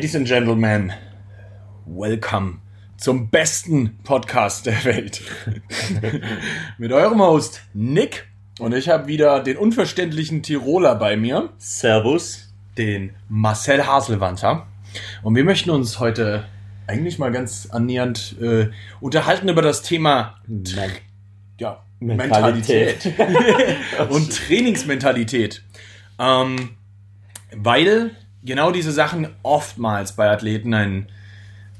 Ladies and Gentlemen, welcome zum besten Podcast der Welt. Mit eurem Host Nick und ich habe wieder den unverständlichen Tiroler bei mir. Servus. Den Marcel Haselwanter. Und wir möchten uns heute eigentlich mal ganz annähernd äh, unterhalten über das Thema Men ja, Mentalität. Mentalität. und Trainingsmentalität. Ähm, weil genau diese Sachen oftmals bei Athleten ein,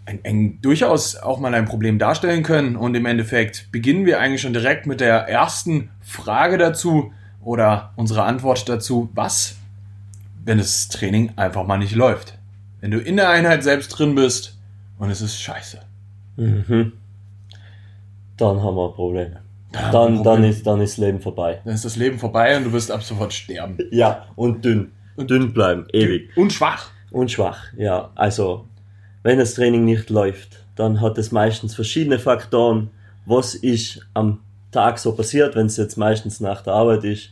ein, ein, durchaus auch mal ein Problem darstellen können. Und im Endeffekt beginnen wir eigentlich schon direkt mit der ersten Frage dazu oder unsere Antwort dazu. Was, wenn das Training einfach mal nicht läuft? Wenn du in der Einheit selbst drin bist und es ist scheiße. Mhm. Dann haben wir Probleme. Da Dann, haben wir dann, ist, dann ist Leben vorbei. Dann ist das Leben vorbei und du wirst ab sofort sterben. Ja, und dünn. Dünn bleiben, ewig. Und schwach. Und schwach, ja. Also, wenn das Training nicht läuft, dann hat es meistens verschiedene Faktoren, was ist am Tag so passiert, wenn es jetzt meistens nach der Arbeit ist.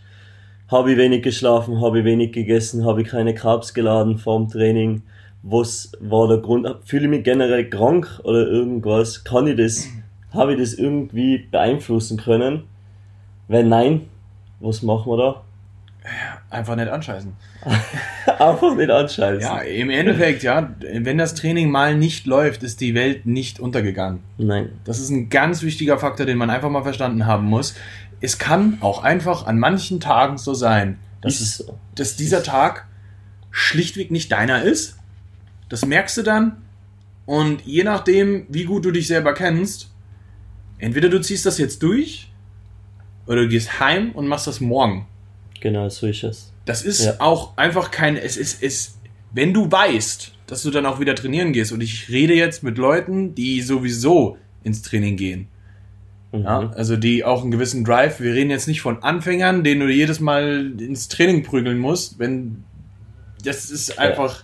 Habe ich wenig geschlafen, habe ich wenig gegessen, habe ich keine Carbs geladen vorm Training? Was war der Grund? Fühle ich mich generell krank oder irgendwas? Kann ich das, habe ich das irgendwie beeinflussen können? Wenn nein, was machen wir da? Einfach nicht anscheißen. Einfach nicht anschalten. Ja, im Endeffekt, ja, wenn das Training mal nicht läuft, ist die Welt nicht untergegangen. Nein. Das ist ein ganz wichtiger Faktor, den man einfach mal verstanden haben muss. Es kann auch einfach an manchen Tagen so sein, dass, Ist es, so. dass dieser Tag schlichtweg nicht deiner ist. Das merkst du dann. Und je nachdem, wie gut du dich selber kennst, entweder du ziehst das jetzt durch oder du gehst heim und machst das morgen. Genau, so ist es. Das ist Ja. auch einfach kein, es ist, es, wenn du weißt, dass du dann auch wieder trainieren gehst und ich rede jetzt mit Leuten, die sowieso ins Training gehen. Mhm. Ja, also die auch einen gewissen Drive. Wir reden jetzt nicht von Anfängern, denen du jedes Mal ins Training prügeln musst, wenn das ist einfach,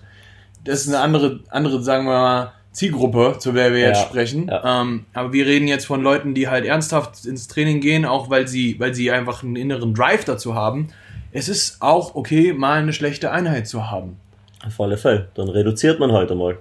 das ist eine andere, andere, sagen wir mal, Zielgruppe, zu der wir jetzt Ja, sprechen. ja. Ähm, aber wir reden jetzt von Leuten, die halt ernsthaft ins Training gehen, auch weil sie, weil sie einfach einen inneren Drive dazu haben. Es ist auch okay, mal eine schlechte Einheit zu haben. Auf alle Fälle. Dann reduziert man heute mal.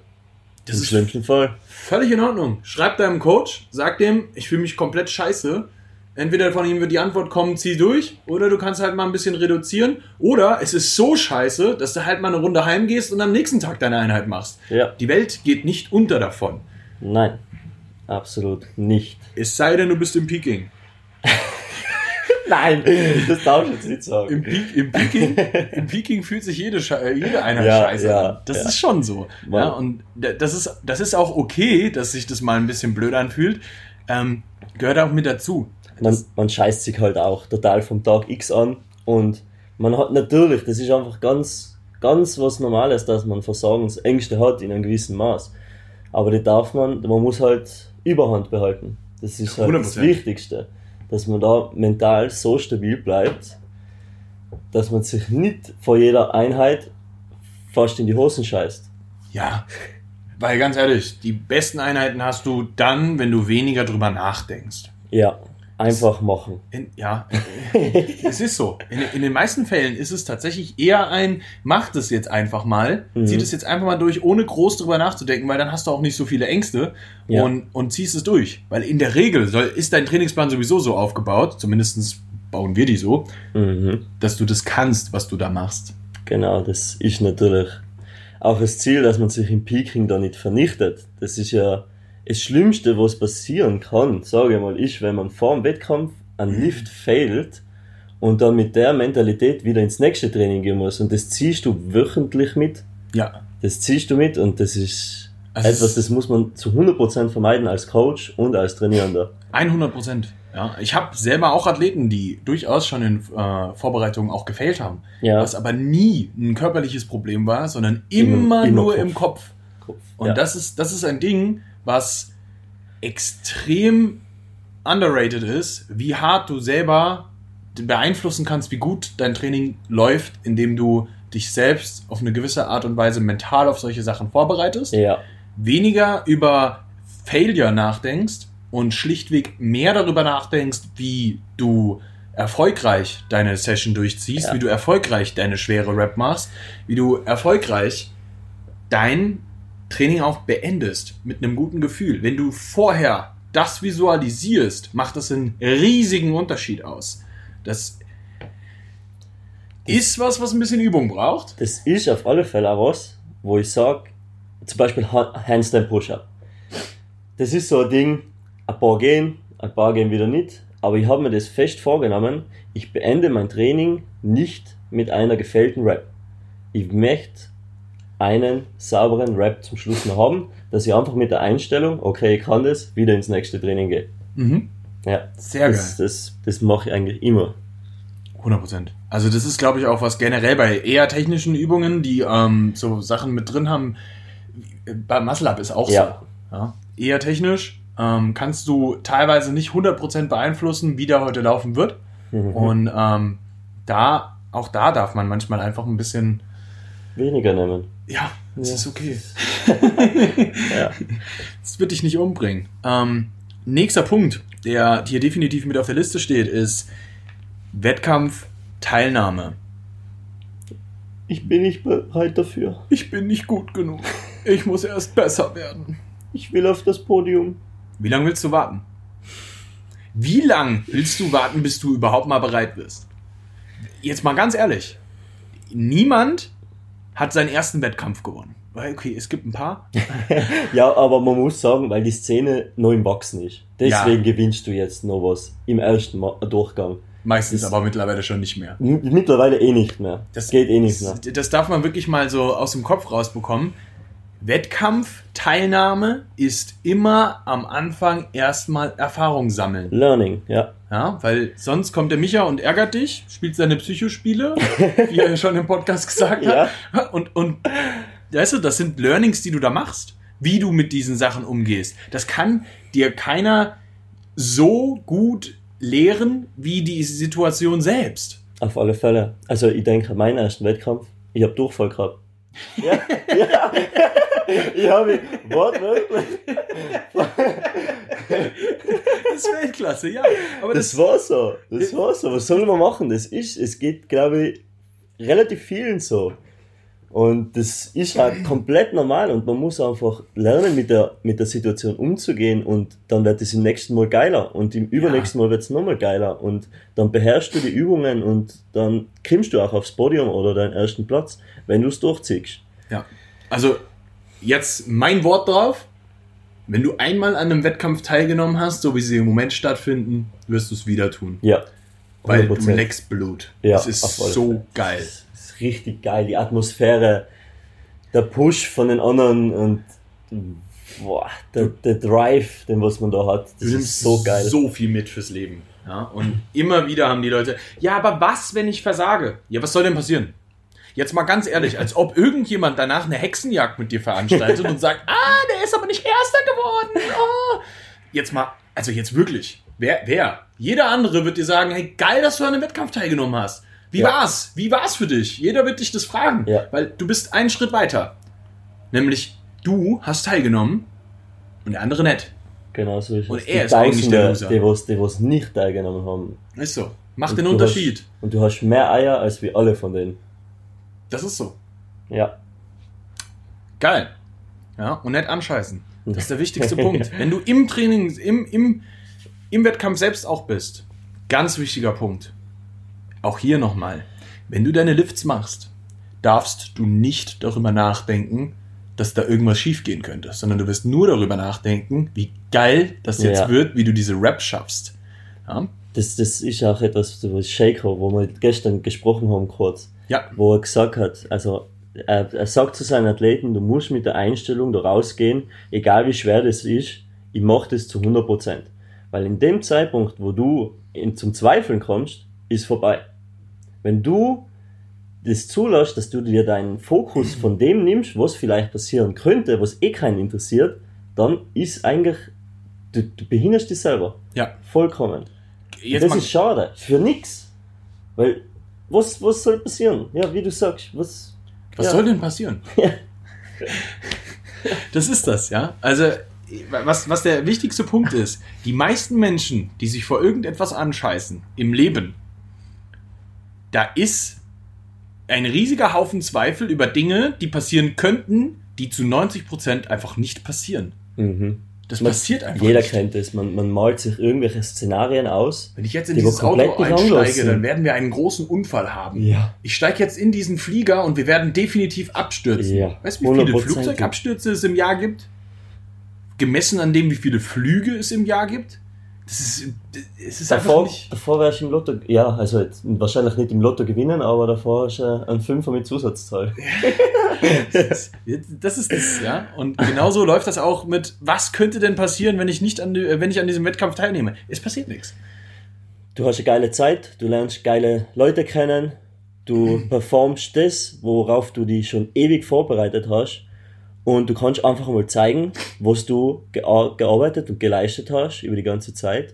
Das Im ist schlimmsten Fall. Völlig in Ordnung. Schreib deinem Coach, sag dem, ich fühle mich komplett scheiße. Entweder von ihm wird die Antwort kommen, zieh durch, oder du kannst halt mal ein bisschen reduzieren. Oder es ist so scheiße, dass du halt mal eine Runde heimgehst und am nächsten Tag deine Einheit machst. Ja. Die Welt geht nicht unter davon. Nein. Absolut nicht. Es sei denn, du bist im Peking. Nein, das darfst du jetzt nicht sagen. Im, Peak, im, Peking, Im Peking fühlt sich jede, Sche jede Einheit Ja, scheiße ja, an. Das ja. ist schon so. Ja, und da- das ist, das ist auch okay, dass sich das mal ein bisschen blöd anfühlt. Ähm, gehört auch mit dazu. Man, man scheißt sich halt auch total vom Tag X an und man hat natürlich, das ist einfach ganz, ganz was Normales, dass man Versagensängste hat in einem gewissen Maß. Aber die darf man, man muss halt Überhand behalten. Das ist halt das 100%. Wichtigste. Dass man da mental so stabil bleibt, dass man sich nicht vor jeder Einheit fast in die Hosen scheißt. Ja, weil ganz ehrlich, die besten Einheiten hast du dann, wenn du weniger drüber nachdenkst. Ja, einfach machen. In, ja, es ist so. In, in den meisten Fällen ist es tatsächlich eher ein, mach das jetzt einfach mal, Mhm. zieh das jetzt einfach mal durch, ohne groß drüber nachzudenken, weil dann hast du auch nicht so viele Ängste Ja. und, und ziehst es durch. Weil in der Regel soll, ist dein Trainingsplan sowieso so aufgebaut, zumindest bauen wir die so, Mhm. dass du das kannst, was du da machst. Genau, das ist natürlich auch das Ziel, dass man sich im Peking da nicht vernichtet. Das ist ja das Schlimmste, was passieren kann, sage ich mal, ist, wenn man vor dem Wettkampf einen Lift failt und dann mit der Mentalität wieder ins nächste Training gehen muss. Und das ziehst du wöchentlich mit. Ja. Das ziehst du mit und das ist Also etwas, das muss man zu 100% vermeiden als Coach und als Trainierender. 100 Prozent. Ja, ich habe selber auch Athleten, die durchaus schon in äh, Vorbereitungen auch gefailt haben. Ja, Was aber nie ein körperliches Problem war, sondern immer, Immer- immer nur Kopf. im Kopf. Kopf. Und ja. das, ist, das ist ein Ding, was extrem underrated ist, wie hart du selber beeinflussen kannst, wie gut dein Training läuft, indem du dich selbst auf eine gewisse Art und Weise mental auf solche Sachen vorbereitest ja, weniger über Failure nachdenkst und schlichtweg mehr darüber nachdenkst, wie du erfolgreich deine Session durchziehst, Ja. wie du erfolgreich deine schwere Rap machst, wie du erfolgreich dein Training auch beendest mit einem guten Gefühl, wenn du vorher das visualisierst, macht das einen riesigen Unterschied aus. Das ist was, was ein bisschen Übung braucht. Das ist auf alle Fälle auch was, wo ich sage, zum Beispiel Ha- Handstand Push-Up. Das ist so ein Ding, ein paar gehen, ein paar gehen wieder nicht, aber ich habe mir das fest vorgenommen, ich beende mein Training nicht mit einer gefällten Rap. Ich möchte einen sauberen Rap zum Schluss noch haben, dass ich einfach mit der Einstellung, okay, ich kann das, wieder ins nächste Training gehe. Mhm. Ja, Sehr das, das, das mache ich eigentlich immer. 100 Prozent. Also das ist, glaube ich, auch was generell bei eher technischen Übungen, die ähm, so Sachen mit drin haben. Bei Muscle Up ist auch Ja. so. Ja. Eher technisch ähm, kannst du teilweise nicht 100 Prozent beeinflussen, wie der heute laufen wird. Mhm. Und ähm, da, auch da darf man manchmal einfach ein bisschen, Weniger nehmen. Ja, es Ja. ist okay. Ja. Das wird dich nicht umbringen. Ähm, nächster Punkt, der hier definitiv mit auf der Liste steht, ist Wettkampfteilnahme. Ich bin nicht bereit dafür. Ich bin nicht gut genug. Ich muss erst besser werden. Ich will auf das Podium. Wie lange willst du warten? Wie lang willst du warten, bis du überhaupt mal bereit bist? Jetzt mal ganz ehrlich. Niemand hat seinen ersten Wettkampf gewonnen. Weil, Okay, es gibt ein paar. Ja, aber man muss sagen, weil die Szene noch im Wachsen ist. Deswegen Ja. gewinnst du jetzt noch was im ersten Ma Durchgang. Meistens Das- aber mittlerweile schon nicht mehr. Mittlerweile eh nicht mehr. Das geht eh nicht mehr. Das darf man wirklich mal so aus dem Kopf rausbekommen. Wettkampfteilnahme ist immer am Anfang erstmal Erfahrung sammeln. Learning, ja. Ja, weil sonst kommt der Micha und ärgert dich, spielt seine Psychospiele, wie er ja schon im Podcast gesagt hat. Und, und weißt du, das sind Learnings, die du da machst, wie du mit diesen Sachen umgehst. Das kann dir keiner so gut lehren wie die Situation selbst. Auf alle Fälle. Also ich denke, meinen ersten Wettkampf, ich habe Durchfall gehabt. Ja, ja. Ich habe wortwörtlich. Das ist Weltklasse, ja. Aber Das das, war so. Das war so. Was soll man machen? Das ist, es geht, glaube ich, relativ vielen so. Und das ist halt komplett normal und man muss einfach lernen, mit der, mit der Situation umzugehen und dann wird es im nächsten Mal geiler und im übernächsten Mal wird es nochmal geiler und dann beherrschst du die Übungen und dann kommst du auch aufs Podium oder deinen ersten Platz, wenn du es durchziehst. ja. Also, jetzt mein Wort drauf. Wenn du einmal an einem Wettkampf teilgenommen hast, so wie sie im Moment stattfinden, wirst du es wieder tun. Ja. Weil du 100%. leckst Blut. Ja, das ist so geil. Das ist richtig geil, die Atmosphäre, der Push von den anderen und boah, der, der Drive, den was man da hat, das Du ist so geil. so viel mit fürs Leben. Ja? Und immer wieder haben die Leute, ja, aber was, wenn ich versage? Ja, was soll denn passieren? Jetzt mal ganz ehrlich, als ob irgendjemand danach eine Hexenjagd mit dir veranstaltet und sagt, ah, der ist aber nicht Erster geworden. Oh. Jetzt mal, also jetzt wirklich, wer, wer? Jeder andere wird dir sagen, hey, geil, dass du an einem Wettkampf teilgenommen hast. Wie Ja. war's? Wie war's für dich? Jeder wird dich das fragen, Ja. weil du bist einen Schritt weiter. Nämlich, du hast teilgenommen und der andere nicht. Genau so ist es. Und er die ist eigentlich der Loser. die, was, die was nicht teilgenommen haben. Ist so. Macht Und den Unterschied. Hast, und du hast mehr Eier als wir alle von denen. Das ist so. Ja. Geil. Ja, und nicht anscheißen. Das ist der wichtigste Punkt. Wenn du im Training, im, im, im Wettkampf selbst auch bist, ganz wichtiger Punkt. Auch hier nochmal. Wenn du deine Lifts machst, darfst du nicht darüber nachdenken, dass da irgendwas schiefgehen könnte, sondern du wirst nur darüber nachdenken, wie geil das jetzt Ja. wird, wie du diese Rap schaffst. Ja, Das, das ist auch etwas, was Shaker, wo wir gestern gesprochen haben kurz. Ja wo er gesagt hat, also er, er sagt zu seinen Athleten, du musst mit der Einstellung da rausgehen, egal wie schwer das ist, ich mache das zu 100%. Weil in dem Zeitpunkt, wo du in, zum Zweifeln kommst, ist vorbei. Wenn du das zulässt, dass du dir deinen Fokus von dem nimmst, was vielleicht passieren könnte, was eh keinen interessiert, dann ist eigentlich, du, du behinderst dich selber. ja. Vollkommen. Jetzt das mal, ist schade. Für nix. Weil, was, was soll passieren? Ja, wie du sagst, was. Was ja. soll denn passieren? Ja. Das ist das, ja. Also, was, was der wichtigste Punkt ist, die meisten Menschen, die sich vor irgendetwas anscheißen im Leben, da ist ein riesiger Haufen Zweifel über Dinge, die passieren könnten, die zu 90% einfach nicht passieren. Mhm. Das Man- passiert einfach Jeder nicht. kennt es. Man, man malt sich irgendwelche Szenarien aus. Wenn ich jetzt in Die dieses Auto einsteige, dann werden wir einen großen Unfall haben. Ja. Ich steige jetzt in diesen Flieger und wir werden definitiv abstürzen. Ja, Weißt du, wie viele 100%. Flugzeugabstürze es im Jahr gibt? Gemessen an dem, wie viele Flüge es im Jahr gibt? Das ist, es ist Davor, nicht. davor wärst du im Lotto, ja, also jetzt wahrscheinlich nicht im Lotto gewinnen, aber davor hast du äh, einen Fünfer mit Zusatzzahl. Das ist das, ist das, ja. Und genauso läuft das auch mit, was könnte denn passieren, wenn ich nicht an, die- wenn ich an diesem Wettkampf teilnehme? Es passiert nichts. Du hast eine geile Zeit, du lernst geile Leute kennen, du performst das, worauf du dich schon ewig vorbereitet hast. Und du kannst einfach mal zeigen, was du gea- gearbeitet und geleistet hast über die ganze Zeit.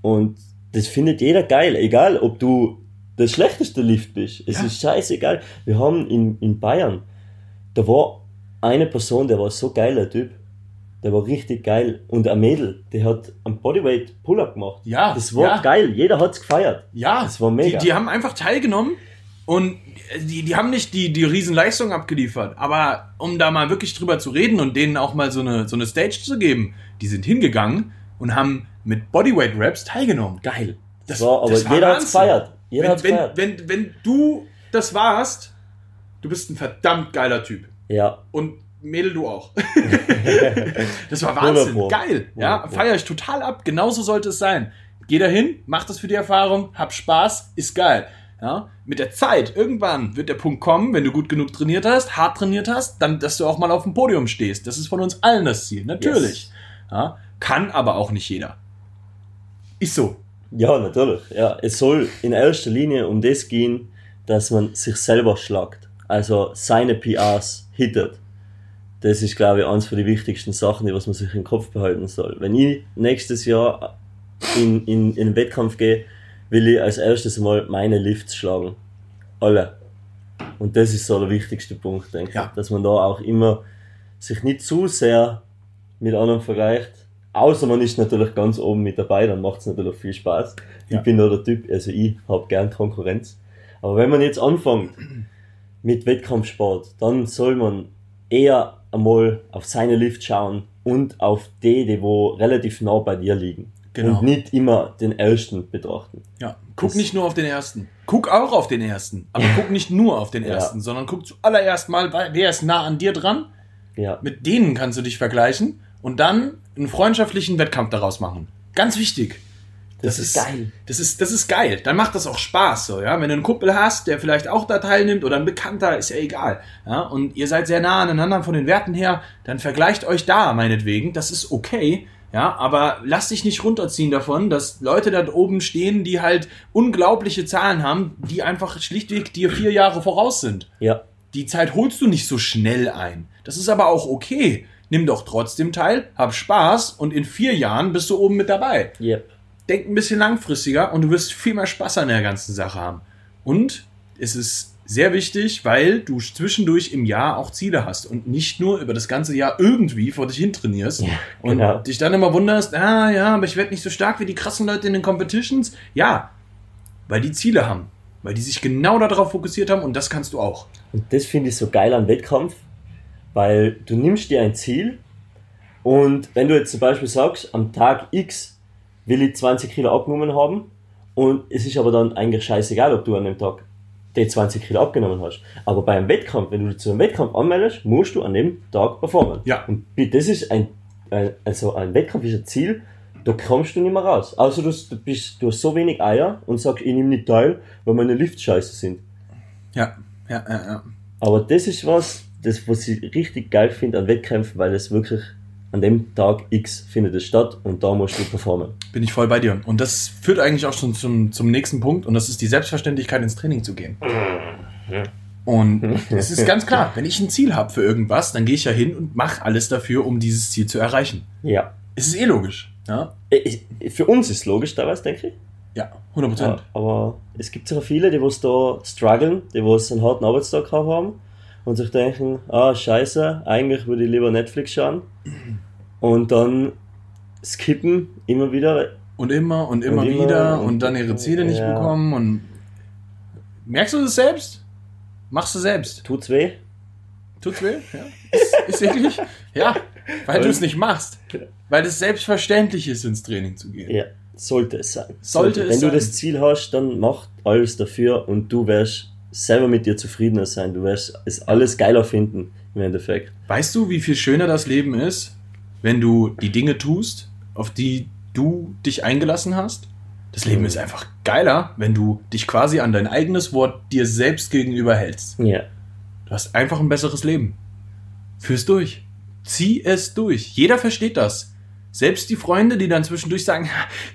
Und das findet jeder geil, egal ob du der schlechteste Lift bist. Es Ja. ist scheißegal. Wir haben in, in Bayern, da war eine Person, der war so geiler Typ. Der war richtig geil. Und ein Mädel, die hat einen Bodyweight Pull-Up gemacht. Ja, Das war ja. geil. Jeder hat's gefeiert. Ja, Das war mega. Die, die haben einfach teilgenommen und die, die haben nicht die, die Riesenleistung abgeliefert. Aber um da mal wirklich drüber zu reden und denen auch mal so eine, so eine Stage zu geben, die sind hingegangen und haben mit Bodyweight Raps teilgenommen. Geil. Das, war, aber das war jeder hat's gefeiert. Jeder Wenn, hat's wenn, gefeiert. wenn, wenn du das warst, du bist ein verdammt geiler Typ. Ja. Und Mädel, du auch. das war Wahnsinn. 100 Pro. Geil. Ja, 100 Pro. feiere ich total ab. Genauso sollte es sein. Geh dahin, mach das für die Erfahrung, hab Spaß, ist geil. Ja, mit der Zeit, irgendwann wird der Punkt kommen, wenn du gut genug trainiert hast, hart trainiert hast, dann, dass du auch mal auf dem Podium stehst. Das ist von uns allen das Ziel, natürlich. Ja, kann aber auch nicht jeder. Ist so. Ja, natürlich. Ja, es soll in erster Linie um das gehen, dass man sich selber schlagt. Also seine PRs hittet. Das ist, glaube ich, eines von den wichtigsten Sachen, die was man sich im Kopf behalten soll. Wenn ich nächstes Jahr in, in, in den Wettkampf gehe, will ich als erstes mal meine Lifts schlagen. Alle. Und das ist so der wichtigste Punkt, denke Ja. ich. Dass man da auch immer sich nicht zu sehr mit anderen vergleicht. Außer man ist natürlich ganz oben mit dabei, dann macht es natürlich viel Spaß. Ja. Ich bin da der Typ, also ich habe gern Konkurrenz. Aber wenn man jetzt anfängt mit Wettkampfsport, dann soll man eher einmal auf seine Lift schauen und auf die, die wo relativ nah bei dir liegen. Genau. Und nicht immer den ersten betrachten. Ja, guck Das- nicht nur auf den ersten. Guck auch auf den ersten. Aber guck nicht nur auf den Ja. ersten, sondern guck zuallererst mal, wer ist nah an dir dran. Ja. Mit denen kannst du dich vergleichen und dann einen freundschaftlichen Wettkampf daraus machen. Ganz wichtig. Das, ist geil. Das ist, das ist geil. Dann macht das auch Spaß, so, ja. Wenn du einen Kumpel hast, der vielleicht auch da teilnimmt oder ein Bekannter, ist ja egal. Ja, und ihr seid sehr nah aneinander von den Werten her, dann vergleicht euch da, meinetwegen. Das ist okay. Ja, aber lass dich nicht runterziehen davon, dass Leute da oben stehen, die halt unglaubliche Zahlen haben, die einfach schlichtweg dir vier Jahre voraus sind. Ja. Die Zeit holst du nicht so schnell ein. Das ist aber auch okay. Nimm doch trotzdem teil, hab Spaß und in vier Jahren bist du oben mit dabei Yep. denk ein bisschen langfristiger und du wirst viel mehr Spaß an der ganzen Sache haben. Und es ist sehr wichtig, weil du zwischendurch im Jahr auch Ziele hast und nicht nur über das ganze Jahr irgendwie vor dich hin trainierst Ja, und genau. dich dann immer wunderst, ah ja, aber ich werde nicht so stark wie die krassen Leute in den Competitions. Ja, weil die Ziele haben, weil die sich genau darauf fokussiert haben und das kannst du auch. Und das finde ich so geil am Wettkampf, weil du nimmst dir ein Ziel und wenn du jetzt zum Beispiel sagst, am Tag X will ich 20 Kilo abgenommen haben und es ist aber dann eigentlich scheißegal, ob du an dem Tag die 20 Kilo abgenommen hast. Aber bei einem Wettkampf, wenn du dich zu einem Wettkampf anmeldest, musst du an dem Tag performen. Ja. Und das ist ein, ein also ein Wettkampf ist ein Ziel, da kommst du nicht mehr raus. Außer du, du, bist, du hast so wenig Eier und sagst, ich nehme nicht teil, weil meine Lifts scheiße sind. Ja, ja, ja, ja. Aber das ist was, das, was ich richtig geil finde an Wettkämpfen, weil es wirklich an dem Tag X findet es statt und da musst du performen. Bin ich voll bei dir. Und das führt eigentlich auch schon zum, zum nächsten Punkt und das ist die Selbstverständlichkeit ins Training zu gehen. Und es ist ganz klar, wenn ich ein Ziel habe für irgendwas, dann gehe ich ja hin und mache alles dafür, um dieses Ziel zu erreichen. Ja. Es ist eh logisch. Ja, Ich- Für uns ist es logisch teilweise, denke ich. ja 100 Prozent. Ja, aber es gibt sicher viele, die was da strugglen, die was einen harten Arbeitstag haben und sich denken, ah, scheiße, eigentlich würde ich lieber Netflix schauen. Und dann skippen immer wieder. Und immer und immer Und immer wieder und, und- dann ihre Ziele nicht ja. bekommen. Und merkst du das selbst? Machst du selbst? Tut's weh? Tut's weh? Ja. Ist, Ist wirklich? Ja, weil du es nicht machst. Weil es selbstverständlich ist, ins Training zu gehen. Ja, sollte es sein. Sollte es Wenn sein. du das Ziel hast, dann mach alles dafür und du wirst selber mit dir zufriedener sein. Du wirst es alles geiler finden, im Endeffekt. Weißt du, wie viel schöner das Leben ist, wenn du die Dinge tust, auf die du dich eingelassen hast? Das Leben ist einfach geiler, wenn du dich quasi an dein eigenes Wort dir selbst gegenüber hältst. Ja. Du hast einfach ein besseres Leben. Führ's durch. Zieh es durch. Jeder versteht das. Selbst die Freunde, die dann zwischendurch sagen,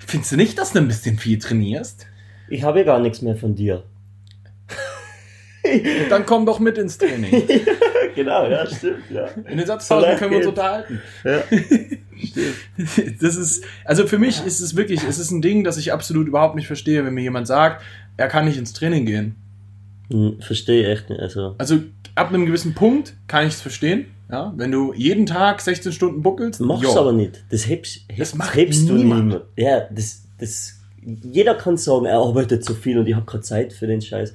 findest du nicht, dass du ein bisschen viel trainierst? Ich habe ja gar nichts mehr von dir. Dann komm doch mit ins Training. genau, ja, stimmt, ja. In den Satzpausen können wir uns unterhalten. ja. Das ist, also für mich ist es wirklich, es ist ein Ding, das ich absolut überhaupt nicht verstehe, wenn mir jemand sagt, er kann nicht ins Training gehen. Hm, Verstehe ich echt nicht. Also, Also ab einem gewissen Punkt kann ich es verstehen. Ja, wenn du jeden Tag 16 Stunden buckelst, mach's jo. aber nicht. Das hebst, Das hebst, macht hebst du niemand. Ja, das, das, jeder kann sagen, er arbeitet zu viel und ich habe keine Zeit für den Scheiß.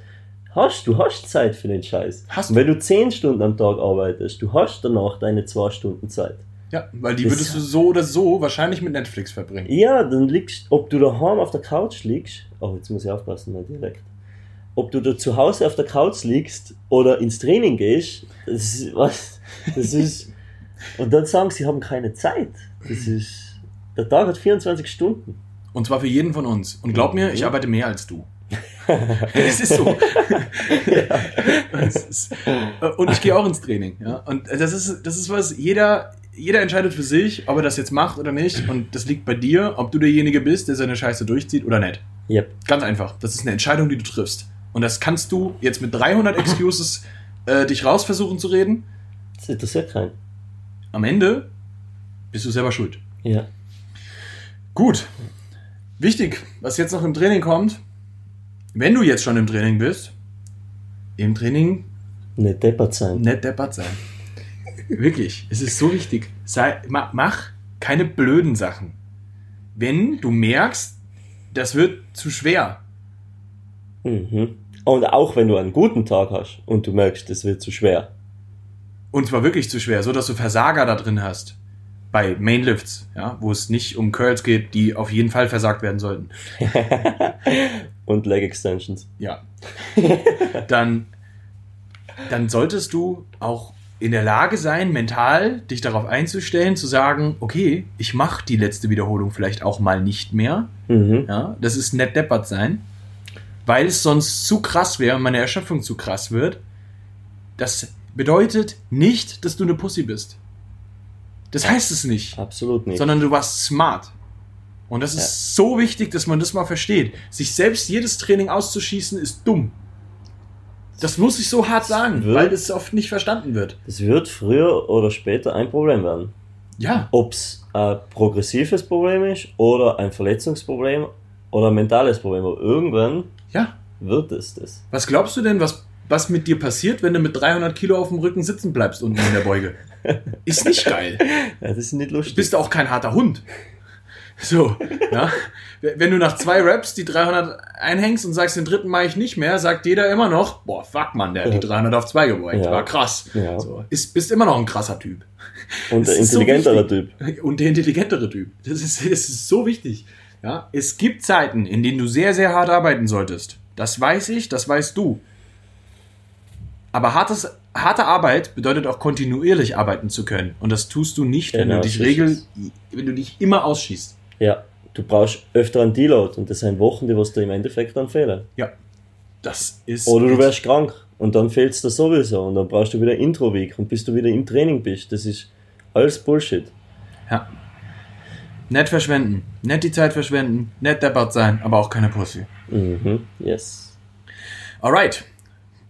Hast, du hast Zeit für den Scheiß. Hast Und wenn du 10 Stunden am Tag arbeitest, du hast danach deine 2 Stunden Zeit. Ja, weil die Das- würdest du so oder so wahrscheinlich mit Netflix verbringen. Ja, dann liegst, ob du daheim auf der Couch liegst, oh, jetzt muss ich aufpassen, mein Dialekt. Ob du da zu Hause auf der Couch liegst oder ins Training gehst, das ist, was, das ist, und dann sagen sie, haben keine Zeit. Das ist, der Tag hat 24 Stunden. Und zwar für jeden von uns. Und glaub mir, ich arbeite mehr als du. Es ist so. Ist, äh, und ich gehe auch ins Training. Ja? Und das ist, das ist was, jeder, jeder entscheidet für sich, ob er das jetzt macht oder nicht. Und das liegt bei dir, ob du derjenige bist, der seine Scheiße durchzieht oder nicht. Yep. Ganz einfach. Das ist eine Entscheidung, die du triffst. Und das kannst du jetzt mit 300 Excuses äh, dich raus versuchen zu reden. Das interessiert keinen. Am Ende bist du selber schuld. Ja. Gut. Wichtig, was jetzt noch im Training kommt, wenn du jetzt schon im Training bist, im Training Nicht deppert sein. nicht deppert sein. Wirklich, es ist so wichtig. Sei, ma, mach keine blöden Sachen. Wenn du merkst, das wird zu schwer. Mhm. Und auch wenn du einen guten Tag hast und du merkst, es wird zu schwer. Und zwar wirklich zu schwer, so dass du Versager da drin hast. Bei Mainlifts, ja, wo es nicht um Curls geht, die auf jeden Fall versagt werden sollten. Und Leg Extensions. Ja. dann, dann solltest du auch in der Lage sein, mental dich darauf einzustellen, zu sagen, okay, ich mache die letzte Wiederholung vielleicht auch mal nicht mehr. Mhm. Ja, das ist nett deppert sein, weil es sonst zu krass wäre und meine Erschöpfung zu krass wird. Das bedeutet nicht, dass du eine Pussy bist. Das heißt es nicht Absolut nicht. sondern du warst smart. Und das ist Ja. so wichtig, dass man das mal versteht. Sich selbst jedes Training auszuschießen, ist dumm. Das muss ich so hart sagen, Wird- weil das oft nicht verstanden wird. Das wird früher oder später ein Problem werden. Ja, Ob es ein progressives Problem ist oder ein Verletzungsproblem oder ein mentales Problem. Aber irgendwann ja. wird es das. Was glaubst du denn, was, was mit dir passiert, wenn du mit 300 Kilo auf dem Rücken sitzen bleibst unten in der Beuge? Ist nicht geil. Ja, das ist nicht Du lustig. bist auch kein harter Hund. So, ja. Wenn du nach zwei Raps die 300 einhängst und sagst, den dritten mache ich nicht mehr, sagt jeder immer noch, boah, fuck man, der hat die 300 auf zwei gebeugt. Ja. War krass. Ja. So, ist, bist immer noch ein krasser Typ. Und ein ist so. Typ. Und der intelligentere Typ. Das ist, das ist so wichtig. Ja, es gibt Zeiten, in denen du sehr, sehr hart arbeiten solltest. Das weiß ich, das weißt du. Aber hartes, harte Arbeit bedeutet auch kontinuierlich arbeiten zu können. Und das tust du nicht, wenn Genau, du dich regel, wenn du dich immer ausschießt. Ja, du brauchst öfter einen Deload und das sind Wochen, die was dir im Endeffekt dann fehlen. Ja. Das ist. Oder du wärst krank und dann fehlt's dir sowieso und dann brauchst du wieder Intro-Week und bis du wieder im Training bist. Das ist alles Bullshit. Ja. Nett verschwenden. Nett die Zeit verschwenden. Nett deppert sein, aber auch keine Pussy. Mhm, yes. Alright.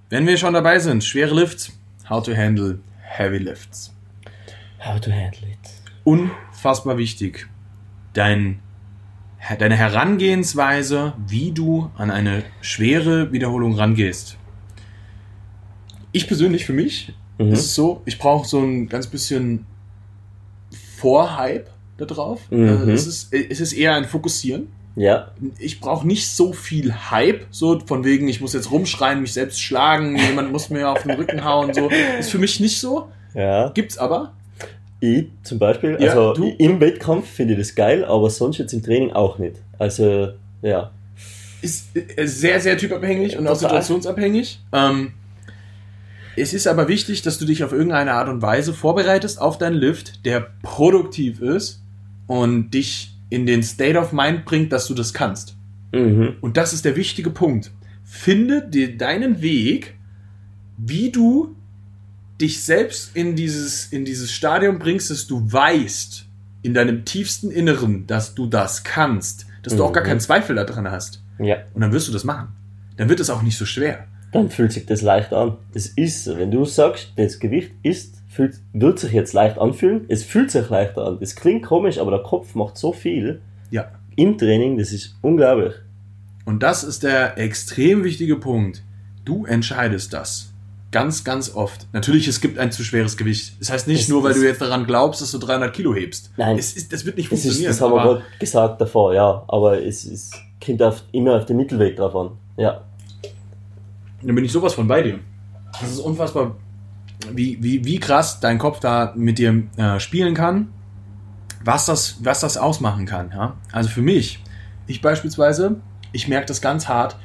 Wenn wir schon dabei sind, schwere Lifts. How to handle heavy lifts. How to handle it. Unfassbar wichtig. Dein, deine Herangehensweise, wie du an eine schwere Wiederholung rangehst. Ich persönlich für mich Mhm. ist es so, ich brauche so ein ganz bisschen Vorhype da drauf. Mhm. Also es, ist, es ist eher ein Fokussieren. Ja, ich brauche nicht so viel Hype, so von wegen, ich muss jetzt rumschreien, mich selbst schlagen, jemand muss mir auf den Rücken hauen, so. Ist für mich nicht so. Ja. Gibt's aber. Ich zum Beispiel, Ja, also du- im Wettkampf finde ich das geil, aber sonst jetzt im Training auch nicht. Also, ja. Ist äh, sehr, sehr typabhängig und auch situationsabhängig. Ähm, es ist aber wichtig, dass du dich auf irgendeine Art und Weise vorbereitest auf deinen Lift, der produktiv ist und dich in den State of Mind bringt, dass du das kannst. Mhm. Und das ist der wichtige Punkt. Finde dir deinen Weg, wie du dich selbst in dieses, in dieses Stadium bringst, dass du weißt, in deinem tiefsten Inneren, dass du das kannst, dass du auch gar Mhm. keinen Zweifel daran hast. Ja. Und dann wirst du das machen. Dann wird es auch nicht so schwer. Dann fühlt sich das leicht an. Das ist, so. wenn du sagst, das Gewicht ist, fühlt, wird sich jetzt leicht anfühlen, es fühlt sich leichter an. Das klingt komisch, aber der Kopf macht so viel Ja. im Training, das ist unglaublich. Und das ist der extrem wichtige Punkt. Du entscheidest das. Ganz, ganz oft. Natürlich, es gibt ein zu schweres Gewicht. Das heißt nicht Es- nur, weil du jetzt daran glaubst, dass du 300 Kilo hebst. Nein. Es ist, das wird nicht Das, ist, funktionieren. das haben wir gerade gesagt davor, ja. Aber es, es kommt auf, immer auf den Mittelweg drauf an. Ja. Dann bin ich sowas von bei dir. Das ist unfassbar, wie, wie, wie krass dein Kopf da mit dir äh, spielen kann, was das, was das ausmachen kann. Ja? Also für mich, ich beispielsweise, ich merke das ganz hart.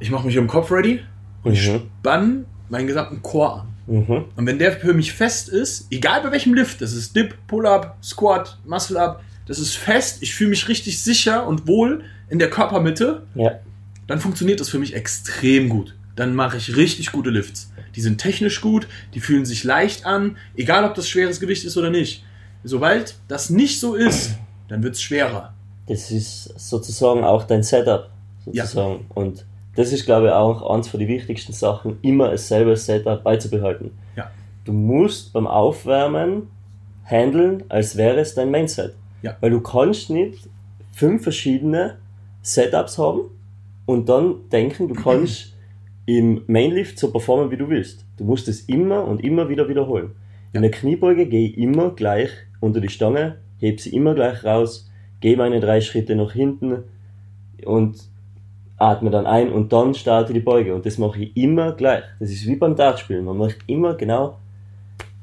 Ich mache mich im Kopf ready und ich Mhm. spann meinen gesamten Core an. Mhm. Und wenn der für mich fest ist, egal bei welchem Lift, das ist Dip, Pull-Up, Squat, Muscle-Up, das ist fest, ich fühle mich richtig sicher und wohl in der Körpermitte, Ja. dann funktioniert das für mich extrem gut. Dann mache ich richtig gute Lifts. Die sind technisch gut, die fühlen sich leicht an, egal ob das schweres Gewicht ist oder nicht. Sobald das nicht so ist, dann wird es schwerer. Das ist sozusagen auch dein Setup. Sozusagen. Und das ist, glaube ich, auch eins von den wichtigsten Sachen, immer dasselbe Setup beizubehalten. Ja. Du musst beim Aufwärmen handeln, als wäre es dein Mainset. Ja. Weil du kannst nicht fünf verschiedene Setups haben und dann denken, du kannst im Mainlift so performen, wie du willst. Du musst es immer und immer wieder wiederholen. Ja. In der Kniebeuge gehe ich immer gleich unter die Stange, heb sie immer gleich raus, gehe meine drei Schritte nach hinten und atme dann ein und dann starte die Beuge. Und das mache ich immer gleich. Das ist wie beim Dartspielen. Man macht immer genau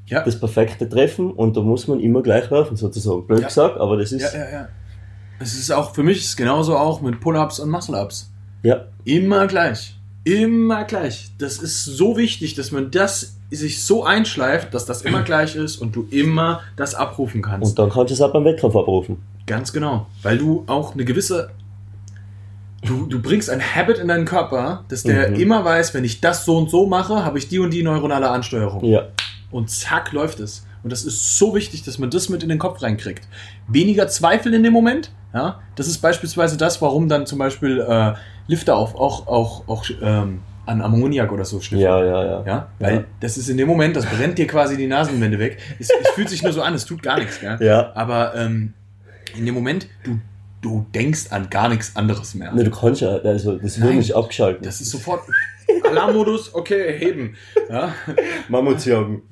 Ja, das perfekte Treffen und da muss man immer gleich werfen, sozusagen. Blöd Ja. gesagt, aber das ist, ja, ja. ja. Es ist auch für mich ist genauso auch mit Pull-ups und Muscle-ups. ja, Immer gleich. Immer gleich. Das ist so wichtig, dass man das sich so einschleift, dass das immer gleich ist und du immer das abrufen kannst. und dann kannst du es auch beim Wettkampf abrufen. Ganz genau. Weil du auch eine gewisse. Du, du bringst ein Habit in deinen Körper, dass der Mhm. immer weiß, wenn ich das so und so mache, habe ich die und die neuronale Ansteuerung. Ja, Und zack, läuft es. Und das ist so wichtig, dass man das mit in den Kopf reinkriegt. Weniger Zweifel in dem Moment. Ja, das ist beispielsweise das, warum dann zum Beispiel äh, Lifter auf, auch, auch, auch ähm, an Ammoniak oder so schnüffeln. ja, ja, ja. Ja, weil Ja. das ist in dem Moment, das brennt dir quasi die Nasenwände weg. Es, es fühlt sich nur so an, es tut gar nichts. Gell? Ja. Aber ähm, in dem Moment, du, du denkst an gar nichts anderes mehr. Ne, du kannst ja, also das Nein. nicht abgeschalten. Das ist sofort Alarmmodus, okay, heben. Ja, Mammutsjagen.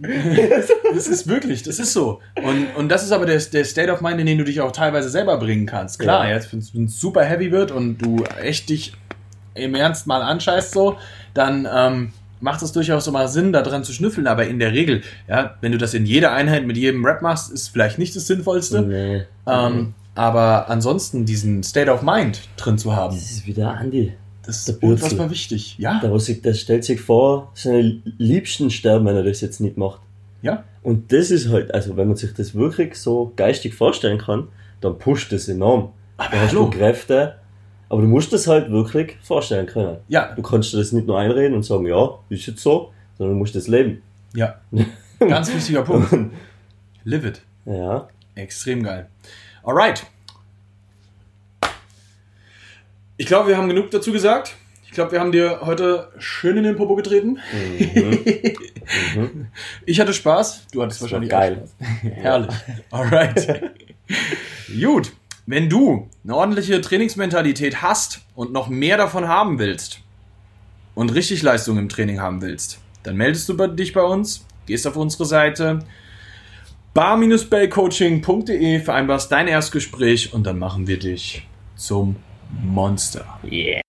das ist wirklich, das ist so. Und, und das ist aber der, der State of Mind, in den du dich auch teilweise selber bringen kannst. Klar, Ja. jetzt, wenn es super heavy wird und du echt dich im Ernst mal anscheißt so, dann ähm, macht es durchaus so mal Sinn, da dran zu schnüffeln. Aber in der Regel, ja, wenn du das in jeder Einheit mit jedem Rap machst, ist vielleicht nicht das Sinnvollste. Nee. Ähm, aber ansonsten diesen State of Mind drin zu haben, Das ist wieder Andi. das Der ist unfassbar wichtig. Ja, Der, sich, der stellt sich vor, seine Liebsten sterben, wenn er das jetzt nicht macht. ja, Und das ist halt, also wenn man sich das wirklich so geistig vorstellen kann, dann pusht das enorm. aber Da hast du. Kräfte, aber du musst das halt wirklich vorstellen können. Ja, Du kannst dir das nicht nur einreden und sagen, ja, ist jetzt so, sondern du musst das leben. ja. Ganz wichtiger Punkt. Live it. Ja, Extrem geil. Alright. Ich glaube, wir haben genug dazu gesagt. Ich glaube, wir haben dir heute schön in den Popo getreten. mhm. mhm. Ich hatte Spaß. Du hattest wahrscheinlich geil. auch Spaß. Herrlich. Alright. Gut. Wenn du eine ordentliche Trainingsmentalität hast und noch mehr davon haben willst und richtig Leistung im Training haben willst, dann meldest du dich bei uns, gehst auf unsere Seite bar-bellcoaching.de, vereinbarst dein Erstgespräch und dann machen wir dich zum Monster. Yeah.